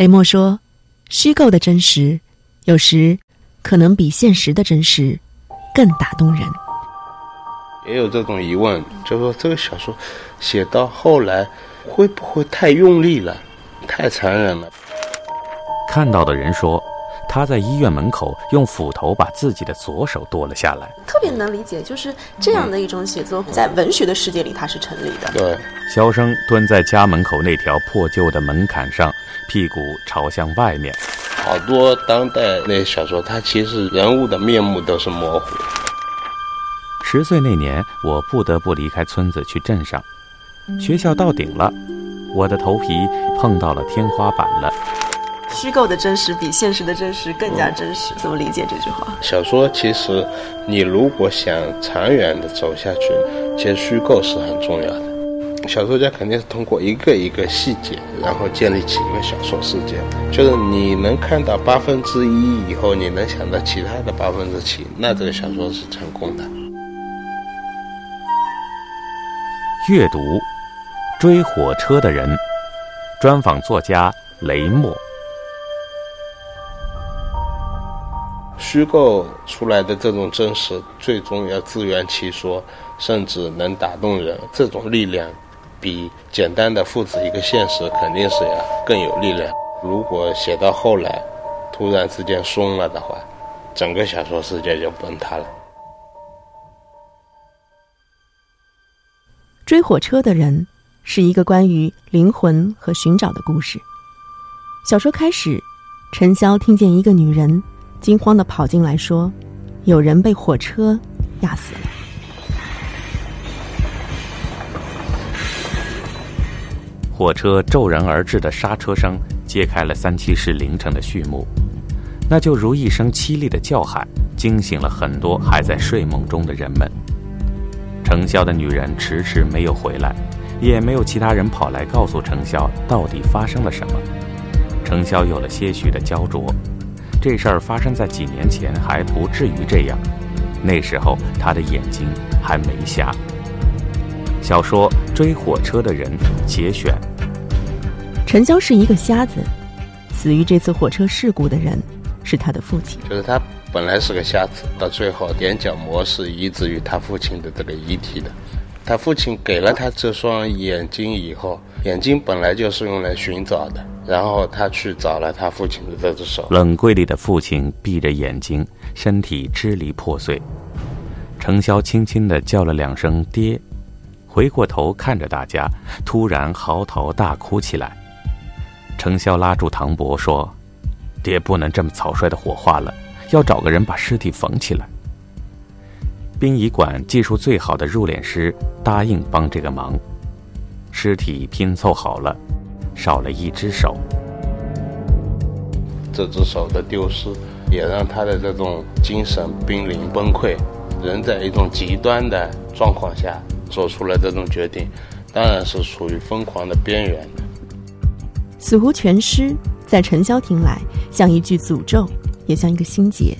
雷默说：“虚构的真实，有时可能比现实的真实更打动人。”也有这种疑问，就说这个小说写到后来会不会太用力了，太残忍了？看到的人说。他在医院门口用斧头把自己的左手剁了下来，特别能理解，就是这样的一种写作，在文学的世界里它是成立的。对，肖生蹲在家门口那条破旧的门槛上，屁股朝向外面。好多当代那小说，它其实人物的面目都是模糊。十岁那年，我不得不离开村子去镇上，学校到顶了，我的头皮碰到了天花板了。虚构的真实比现实的真实更加真实，怎么理解这句话？小说其实，你如果想长远的走下去，其实虚构是很重要的。小说家肯定是通过一个一个细节，然后建立起一个小说世界。就是你能看到八分之一以后，你能想到其他的八分之七，那这个小说是成功的。阅读，追火车的人，专访作家雷默。虚构出来的这种真实，最终要自圆其说，甚至能打动人。这种力量，比简单的复制一个现实，肯定是要更有力量。如果写到后来，突然之间松了的话，整个小说世界就崩塌了。追火车的人，是一个关于灵魂和寻找的故事。小说开始，陈潇听见一个女人。惊慌的跑进来，说：“有人被火车压死了。”火车骤然而至的刹车声揭开了三七市凌晨的序幕，那就如一声凄厉的叫喊，惊醒了很多还在睡梦中的人们。程潇的女人迟迟没有回来，也没有其他人跑来告诉程潇到底发生了什么。程潇有了些许的焦灼。这事儿发生在几年前，还不至于这样。那时候他的眼睛还没瞎。小说《追火车的人》节选。陈潇是一个瞎子，死于这次火车事故的人是他的父亲。就是他本来是个瞎子，到最后眼角膜是移植于他父亲的这个遗体的。他父亲给了他这双眼睛以后，眼睛本来就是用来寻找的。然后他去找了他父亲的这只手。冷柜里的父亲闭着眼睛，身体支离破碎。程潇轻轻地叫了两声“爹”，回过头看着大家，突然嚎啕大哭起来。程潇拉住唐伯说：“爹不能这么草率的火化了，要找个人把尸体缝起来。”殡仪馆技术最好的入殓师答应帮这个忙，尸体拼凑好了。少了一只手，这只手的丢失，也让他的这种精神濒临崩溃。人在一种极端的状况下做出了这种决定，当然是处于疯狂的边缘的。死无全尸，在陈潇听来像一句诅咒，也像一个心结。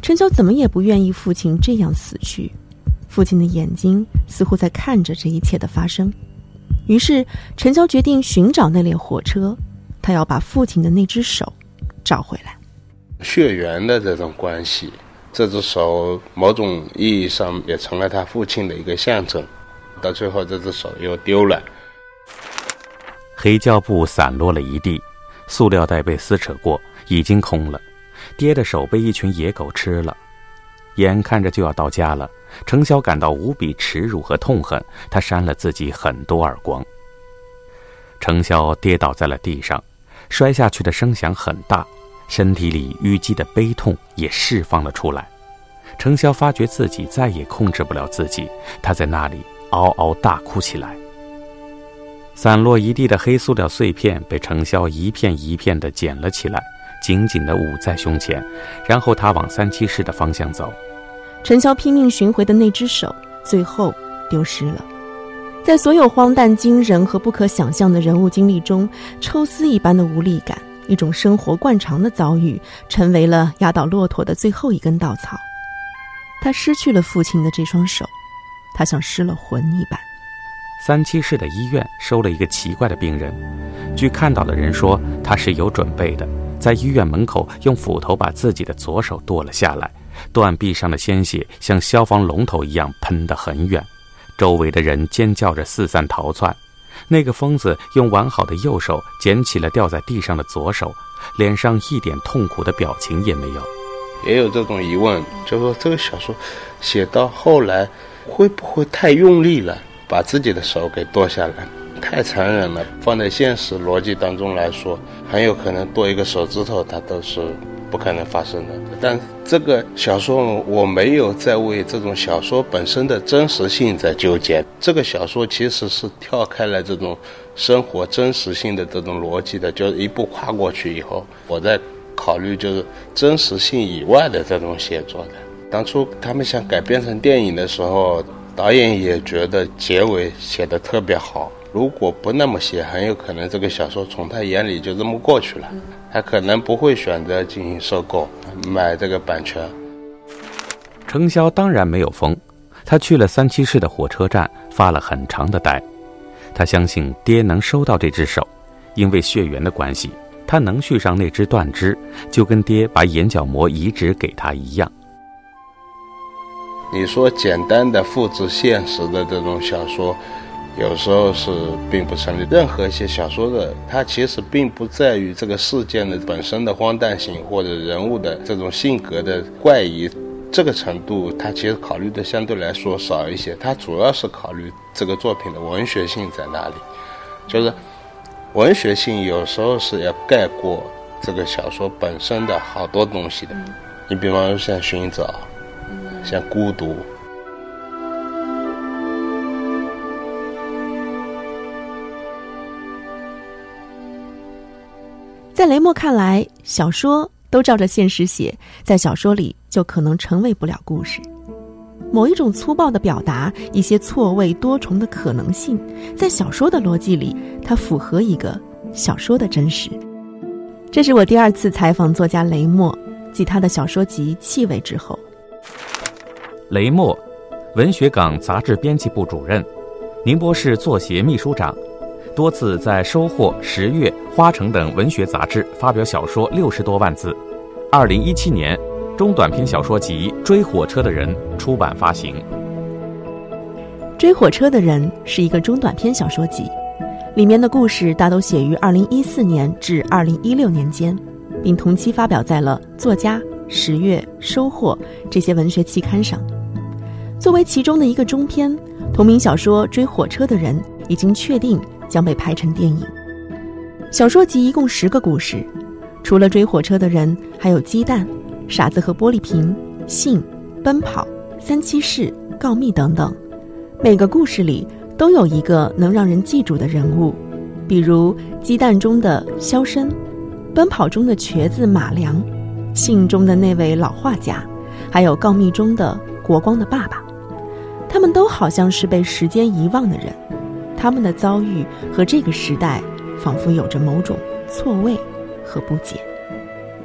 陈潇怎么也不愿意父亲这样死去，父亲的眼睛似乎在看着这一切的发生。于是，陈潇决定寻找那列火车，他要把父亲的那只手找回来。血缘的这种关系，这只手某种意义上也成了他父亲的一个象征。到最后，这只手又丢了。黑胶布散落了一地，塑料袋被撕扯过，已经空了。爹的手被一群野狗吃了，眼看着就要到家了。程潇感到无比耻辱和痛恨，他扇了自己很多耳光。程潇跌倒在了地上，摔下去的声响很大，身体里淤积的悲痛也释放了出来。程潇发觉自己再也控制不了自己，他在那里嗷嗷大哭起来。散落一地的黑塑料碎片被程潇一片一片地捡了起来，紧紧地捂在胸前，然后他往三七室的方向走。陈潇拼命寻回的那只手，最后丢失了。在所有荒诞、惊人和不可想象的人物经历中，抽丝一般的无力感，一种生活惯常的遭遇，成为了压倒骆驼的最后一根稻草。他失去了父亲的这双手，他像失了魂一般。三七室的医院收了一个奇怪的病人，据看到的人说，他是有准备的，在医院门口用斧头把自己的左手剁了下来，断臂上的鲜血像消防龙头一样喷得很远。周围的人尖叫着四散逃窜，那个疯子用完好的右手捡起了掉在地上的左手，脸上一点痛苦的表情也没有。也有这种疑问，就说这个小说写到后来会不会太用力了，把自己的手给剁下来，太残忍了。放在现实逻辑当中来说，很有可能剁一个手指头，它都是。不可能发生的，但这个小说我没有在为这种小说本身的真实性在纠结。这个小说其实是跳开了这种生活真实性的这种逻辑的，就是一步跨过去以后，我在考虑就是真实性以外的这种写作的。当初他们想改编成电影的时候，导演也觉得结尾写的特别好。如果不那么写，很有可能这个小说从他眼里就这么过去了，他可能不会选择进行收购买这个版权。程潇当然没有疯，他去了三七市的火车站，发了很长的呆。他相信爹能收到这只手，因为血缘的关系，他能续上那只断肢，就跟爹把眼角膜移植给他一样。你说简单的复制现实的这种小说。有时候是并不成立。任何写小说的，它其实并不在于这个事件的本身的荒诞性，或者人物的这种性格的怪异，这个程度，它其实考虑的相对来说少一些。它主要是考虑这个作品的文学性在哪里，就是文学性有时候是要盖过这个小说本身的好多东西的。你比方说像寻找，像孤独。在雷默看来，小说都照着现实写，在小说里就可能成为不了故事。某一种粗暴的表达，一些错位多重的可能性，在小说的逻辑里，它符合一个小说的真实。这是我第二次采访作家雷默，继他的小说集《气味》之后。雷默，文学港杂志编辑部主任，宁波市作协秘书长。多次在《收获》《十月》《花城》等文学杂志发表小说六十多万字。二零一七年，中短篇小说集《追火车的人》出版发行。《追火车的人》是一个中短篇小说集，里面的故事大都写于二零一四年至二零一六年间，并同期发表在了《作家》《十月》《收获》这些文学期刊上。作为其中的一个中篇，同名小说《追火车的人》已经确定。将被拍成电影。小说集一共十个故事，除了追火车的人，还有鸡蛋、傻子和玻璃瓶、信、奔跑、三七式、告密等等。每个故事里都有一个能让人记住的人物，比如鸡蛋中的肖申，奔跑中的瘸子马良，信中的那位老画家，还有告密中的国光的爸爸。他们都好像是被时间遗忘的人。他们的遭遇和这个时代，仿佛有着某种错位和不解。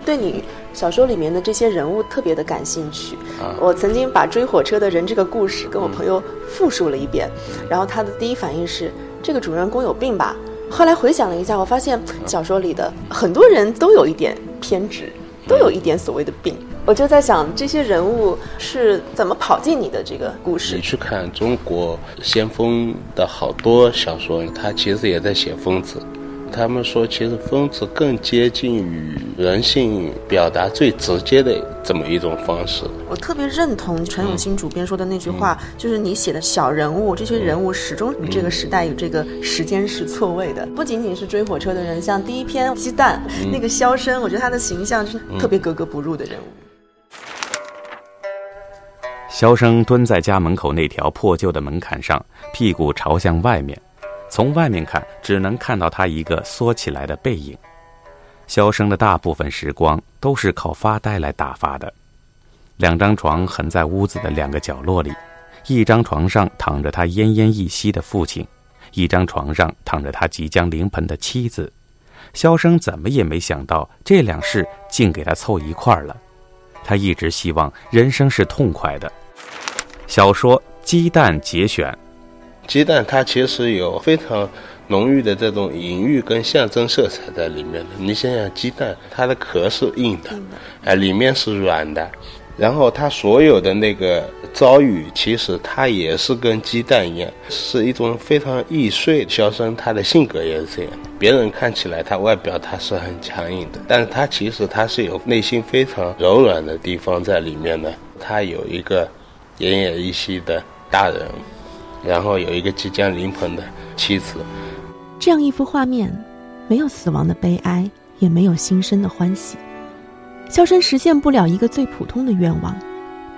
对你小说里面的这些人物特别的感兴趣。我曾经把追火车的人这个故事跟我朋友复述了一遍，然后他的第一反应是这个主人公有病吧？后来回想了一下，我发现小说里的很多人都有一点偏执，都有一点所谓的病。我就在想，这些人物是怎么跑进你的这个故事？你去看中国先锋的好多小说，他其实也在写疯子。他们说，其实疯子更接近于人性表达最直接的这么一种方式。我特别认同陈永新主编说的那句话，就是你写的小人物，这些人物始终与这个时代与这个时间是错位的。不仅仅是追火车的人，像第一篇鸡蛋那个肖申，我觉得他的形象是特别格格不入的人物。肖生蹲在家门口那条破旧的门槛上，屁股朝向外面。从外面看只能看到他一个缩起来的背影。萧生的大部分时光都是靠发呆来打发的。两张床横在屋子的两个角落里，一张床上躺着他奄奄一息的父亲，一张床上躺着他即将临盆的妻子。萧生怎么也没想到，这两事竟给他凑一块儿了。他一直希望人生是痛快的。小说《鸡蛋》节选，鸡蛋它其实有非常。浓郁的这种隐喻跟象征色彩在里面的。你想想，鸡蛋它的壳是硬的，哎，里面是软的，然后它所有的那个遭遇，其实它也是跟鸡蛋一样，是一种非常易碎。肖申他的性格也是这样，别人看起来他外表他是很强硬的，但是他其实他是有内心非常柔软的地方在里面的。他有一个奄奄一息的大人，然后有一个即将临盆的妻子。这样一幅画面，没有死亡的悲哀，也没有新生的欢喜。肖申实现不了一个最普通的愿望，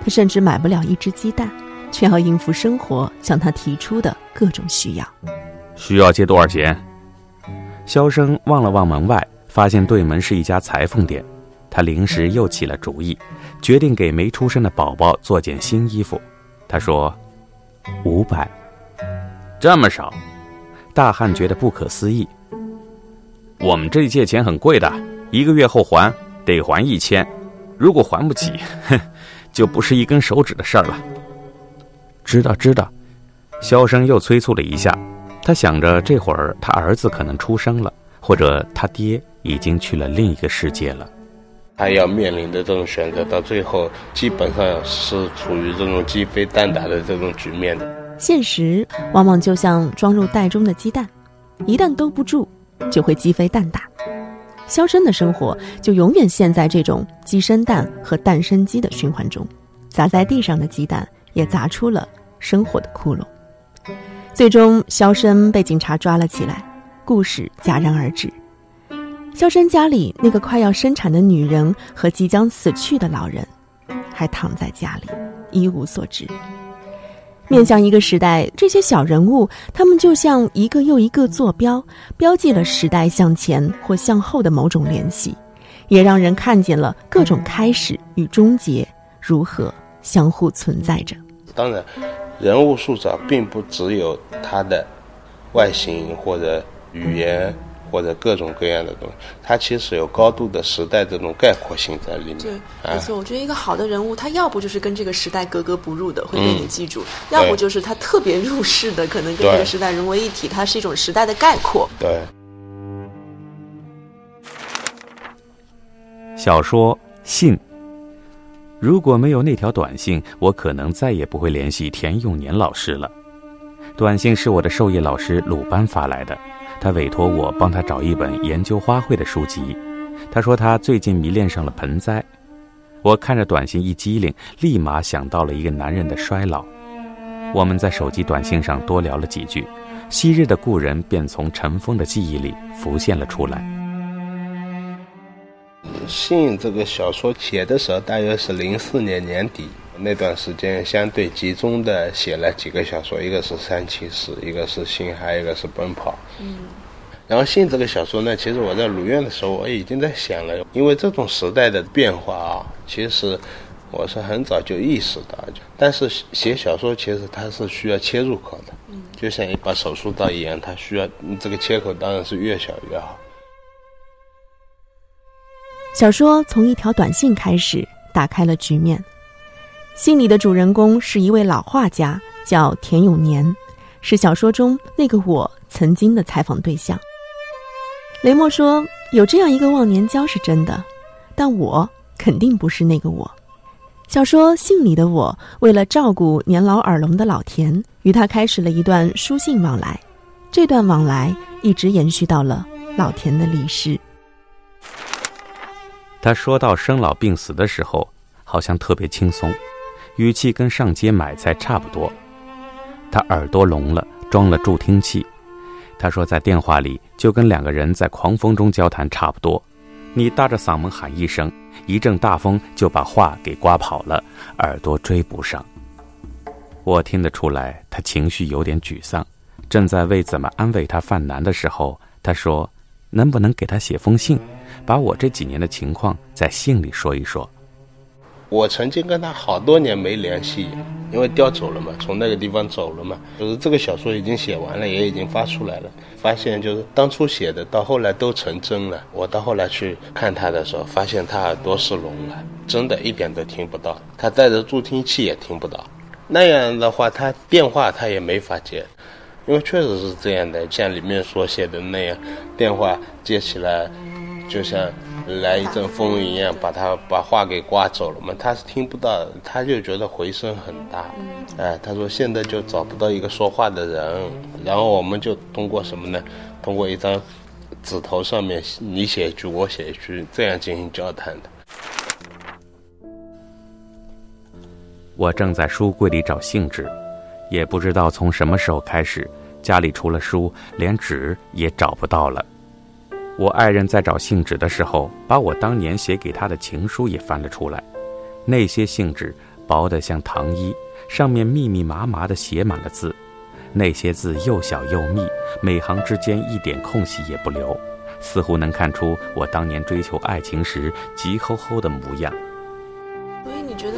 他甚至买不了一只鸡蛋，却要应付生活向他提出的各种需要。需要借多少钱？肖生望了望门外，发现对门是一家裁缝店。他临时又起了主意，决定给没出生的宝宝做件新衣服。他说：“五百，这么少。”大汉觉得不可思议。我们这里借钱很贵的，一个月后还，得还一千。如果还不起，哼，就不是一根手指的事儿了。知道知道。萧生又催促了一下，他想着这会儿他儿子可能出生了，或者他爹已经去了另一个世界了。他要面临的这种选择，到最后基本上是处于这种鸡飞蛋打的这种局面的。现实往往就像装入袋中的鸡蛋，一旦兜不住，就会鸡飞蛋打。肖申的生活就永远陷在这种鸡生蛋和蛋生鸡的循环中，砸在地上的鸡蛋也砸出了生活的窟窿。最终，肖申被警察抓了起来，故事戛然而止。肖申家里那个快要生产的女人和即将死去的老人，还躺在家里，一无所知。面向一个时代，这些小人物，他们就像一个又一个坐标，标记了时代向前或向后的某种联系，也让人看见了各种开始与终结如何相互存在着。当然，人物塑造并不只有他的外形或者语言。或者各种各样的东西，它其实有高度的时代这种概括性在里面。对，没错。我觉得一个好的人物，他要不就是跟这个时代格格不入的，会被你记住；要不就是他特别入世的，可能跟这个时代融为一体，它是一种时代的概括。对。小说信，如果没有那条短信，我可能再也不会联系田永年老师了。短信是我的授业老师鲁班发来的。他委托我帮他找一本研究花卉的书籍。他说他最近迷恋上了盆栽。我看着短信一机灵，立马想到了一个男人的衰老。我们在手机短信上多聊了几句，昔日的故人便从尘封的记忆里浮现了出来。信这个小说写的时候大约是零四年年底。那段时间相对集中的写了几个小说，一个是《三七四》，一个是《心》，还有一个是《奔跑》。嗯。然后《信》这个小说呢，其实我在鲁院的时候，我已经在想了，因为这种时代的变化啊，其实我是很早就意识到。但是写小说其实它是需要切入口的，嗯，就像一把手术刀一样，它需要这个切口当然是越小越好。小说从一条短信开始，打开了局面。信里的主人公是一位老画家，叫田永年，是小说中那个我曾经的采访对象。雷默说：“有这样一个忘年交是真的，但我肯定不是那个我。”小说信里的我，为了照顾年老耳聋的老田，与他开始了一段书信往来，这段往来一直延续到了老田的离世。他说到生老病死的时候，好像特别轻松。语气跟上街买菜差不多。他耳朵聋了，装了助听器。他说，在电话里就跟两个人在狂风中交谈差不多。你大着嗓门喊一声，一阵大风就把话给刮跑了，耳朵追不上。我听得出来，他情绪有点沮丧，正在为怎么安慰他犯难的时候，他说：“能不能给他写封信，把我这几年的情况在信里说一说？”我曾经跟他好多年没联系，因为调走了嘛，从那个地方走了嘛。就是这个小说已经写完了，也已经发出来了。发现就是当初写的，到后来都成真了。我到后来去看他的时候，发现他耳朵是聋了，真的一点都听不到。他带着助听器也听不到。那样的话，他电话他也没法接，因为确实是这样的，像里面所写的那样，电话接起来，就像。来一阵风一样，把他把话给刮走了嘛？他是听不到，他就觉得回声很大。哎，他说现在就找不到一个说话的人，然后我们就通过什么呢？通过一张纸头上面你写一句我写一句，这样进行交谈的。我正在书柜里找信纸，也不知道从什么时候开始，家里除了书，连纸也找不到了。我爱人在找信纸的时候，把我当年写给他的情书也翻了出来。那些信纸薄得像糖衣，上面密密麻麻地写满了字。那些字又小又密，每行之间一点空隙也不留，似乎能看出我当年追求爱情时急吼吼的模样。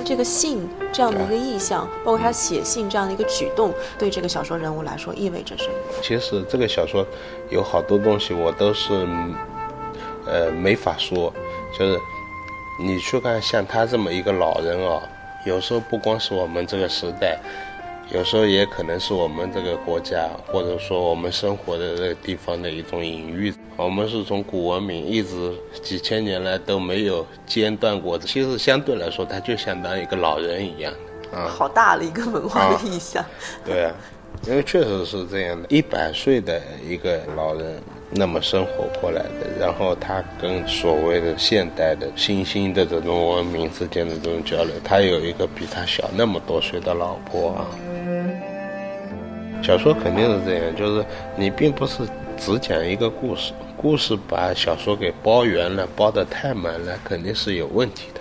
这个信这样的一个意象，包括他写信这样的一个举动，对这个小说人物来说意味着什么？其实这个小说有好多东西我都是，呃，没法说。就是你去看像他这么一个老人啊，有时候不光是我们这个时代。有时候也可能是我们这个国家，或者说我们生活的这个地方的一种隐喻。我们是从古文明一直几千年来都没有间断过。其实相对来说，它就相当于一个老人一样的啊，好大的一个文化的意象。对啊，因为确实是这样的，一百岁的一个老人。那么生活过来的，然后他跟所谓的现代的新兴的这种文明之间的这种交流，他有一个比他小那么多岁的老婆啊。小说肯定是这样，就是你并不是只讲一个故事，故事把小说给包圆了，包得太满了，肯定是有问题的。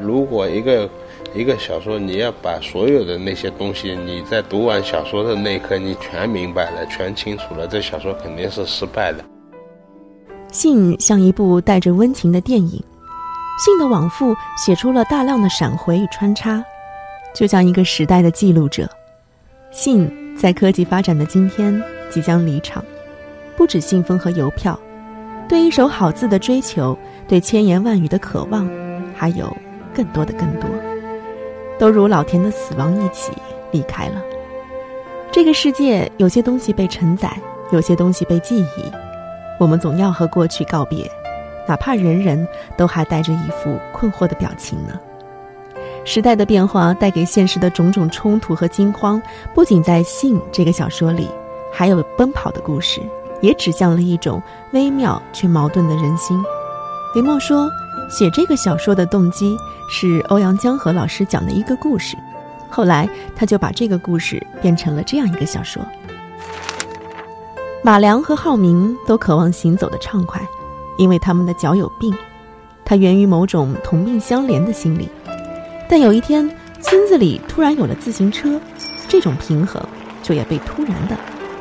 如果一个一个小说，你要把所有的那些东西，你在读完小说的那一刻，你全明白了，全清楚了，这小说肯定是失败的。信像一部带着温情的电影，信的往复写出了大量的闪回与穿插，就像一个时代的记录者。信在科技发展的今天即将离场，不止信封和邮票，对一手好字的追求，对千言万语的渴望，还有更多的更多。都如老田的死亡一起离开了。这个世界有些东西被承载，有些东西被记忆。我们总要和过去告别，哪怕人人都还带着一副困惑的表情呢。时代的变化带给现实的种种冲突和惊慌，不仅在《信》这个小说里，还有《奔跑的故事》，也指向了一种微妙却矛盾的人心。林默说。写这个小说的动机是欧阳江河老师讲的一个故事，后来他就把这个故事变成了这样一个小说。马良和浩明都渴望行走的畅快，因为他们的脚有病，它源于某种同病相怜的心理。但有一天，村子里突然有了自行车，这种平衡就也被突然的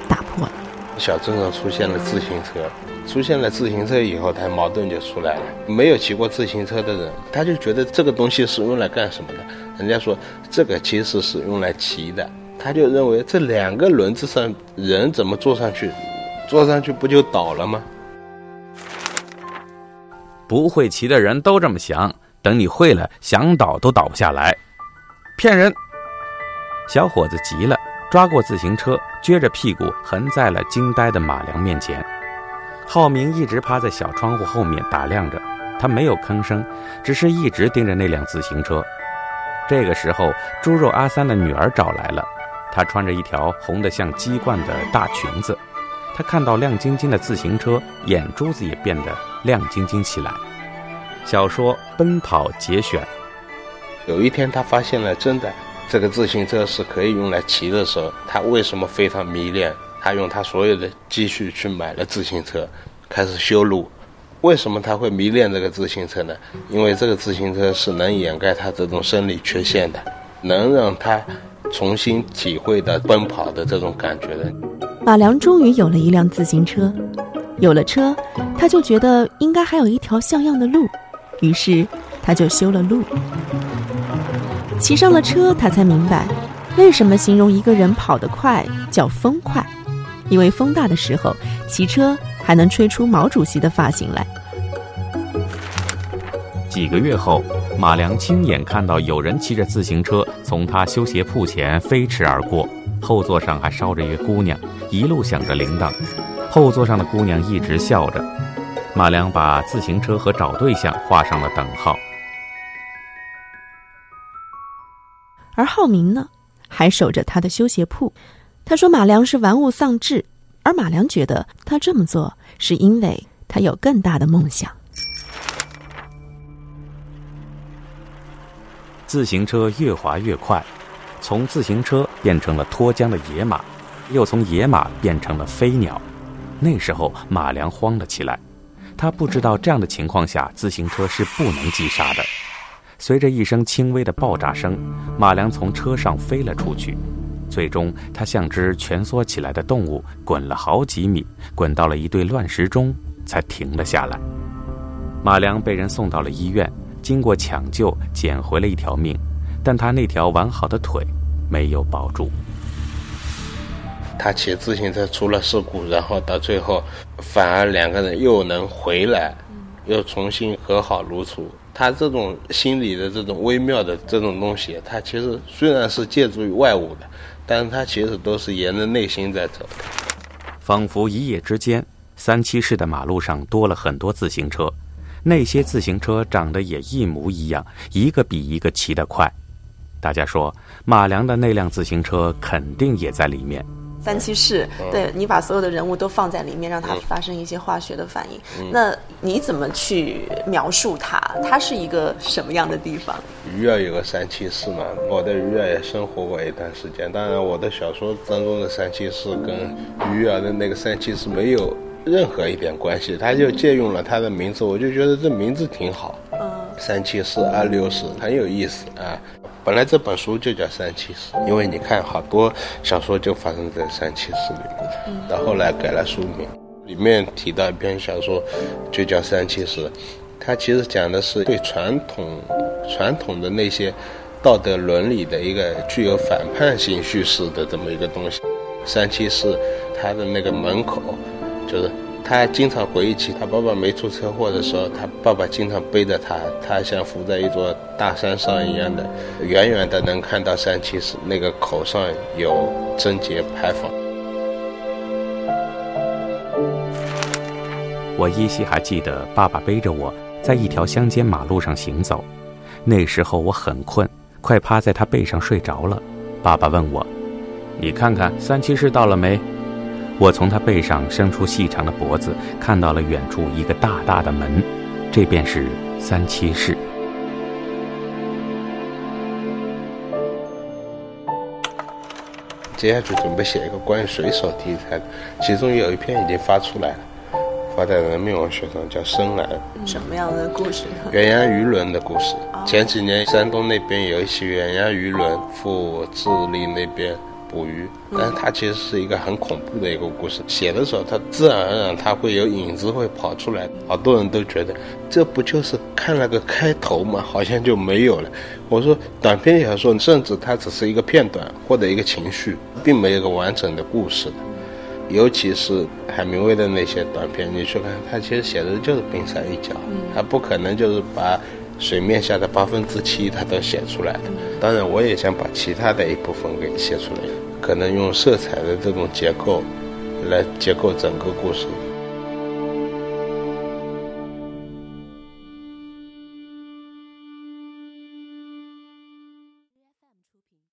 打破了。小镇上出现了自行车。出现了自行车以后，他矛盾就出来了。没有骑过自行车的人，他就觉得这个东西是用来干什么的？人家说这个其实是用来骑的，他就认为这两个轮子上人怎么坐上去，坐上去不就倒了吗？不会骑的人都这么想，等你会了，想倒都倒不下来，骗人！小伙子急了，抓过自行车，撅着屁股横在了惊呆的马良面前。浩明一直趴在小窗户后面打量着，他没有吭声，只是一直盯着那辆自行车。这个时候，猪肉阿三的女儿找来了，她穿着一条红得像鸡冠的大裙子。她看到亮晶晶的自行车，眼珠子也变得亮晶晶起来。小说《奔跑》节选。有一天，他发现了真的这个自行车是可以用来骑的时候，他为什么非常迷恋？他用他所有的积蓄去买了自行车，开始修路。为什么他会迷恋这个自行车呢？因为这个自行车是能掩盖他这种生理缺陷的，能让他重新体会到奔跑的这种感觉的。马良终于有了一辆自行车，有了车，他就觉得应该还有一条像样的路，于是他就修了路。骑上了车，他才明白，为什么形容一个人跑得快叫风快，因为风大的时候，骑车还能吹出毛主席的发型来。几个月后，马良亲眼看到有人骑着自行车从他修鞋铺前飞驰而过，后座上还捎着一个姑娘，一路响着铃铛。后座上的姑娘一直笑着。马良把自行车和找对象画上了等号。而浩明呢，还守着他的修鞋铺。他说马良是玩物丧志，而马良觉得他这么做是因为他有更大的梦想。自行车越滑越快，从自行车变成了脱缰的野马，又从野马变成了飞鸟。那时候马良慌了起来，他不知道这样的情况下自行车是不能急刹的。随着一声轻微的爆炸声，马良从车上飞了出去，最终他像只蜷缩起来的动物，滚了好几米，滚到了一堆乱石中，才停了下来。马良被人送到了医院。经过抢救，捡回了一条命，但他那条完好的腿没有保住。他骑自行车出了事故，然后到最后，反而两个人又能回来，又重新和好如初。他这种心理的这种微妙的这种东西，他其实虽然是借助于外物的，但是他其实都是沿着内心在走。仿佛一夜之间，三七市的马路上多了很多自行车。那些自行车长得也一模一样，一个比一个骑得快。大家说，马良的那辆自行车肯定也在里面。三七四，对你把所有的人物都放在里面，让它发生一些化学的反应。那你怎么去描述它？它是一个什么样的地方？鱼儿有个三七四嘛，我在鱼儿也生活过一段时间。当然，我的小说当中的三七四跟鱼儿的那个三七市没有。任何一点关系，他就借用了他的名字，我就觉得这名字挺好。嗯，三七四二六四很有意思啊。本来这本书就叫三七四，因为你看好多小说就发生在三七四里面。到后来改了书名，里面提到一篇小说就叫三七四，它其实讲的是对传统传统的那些道德伦理的一个具有反叛性叙事的这么一个东西。三七四，它的那个门口。就是他经常回忆起他爸爸没出车祸的时候，他爸爸经常背着他，他像浮在一座大山上一样的，远远的能看到三七市那个口上有贞节牌坊。我依稀还记得爸爸背着我在一条乡间马路上行走，那时候我很困，快趴在他背上睡着了。爸爸问我：“你看看三七市到了没？”我从他背上伸出细长的脖子，看到了远处一个大大的门，这便是三七室。接下去准备写一个关于水手题材的，其中有一篇已经发出来了，发在人民文学上，叫《深蓝》。什么样的故事？远洋渔轮的故事。前几年山东那边有一些远洋渔轮赴智利那边。捕鱼，但是它其实是一个很恐怖的一个故事。写的时候，它自然而然它会有影子会跑出来。好多人都觉得，这不就是看了个开头吗？好像就没有了。我说，短篇小说甚至它只是一个片段或者一个情绪，并没有一个完整的故事的。尤其是海明威的那些短片，你去看，他其实写的就是冰山一角，他不可能就是把水面下的八分之七他都写出来的。当然，我也想把其他的一部分给写出来。可能用色彩的这种结构来结构整个故事。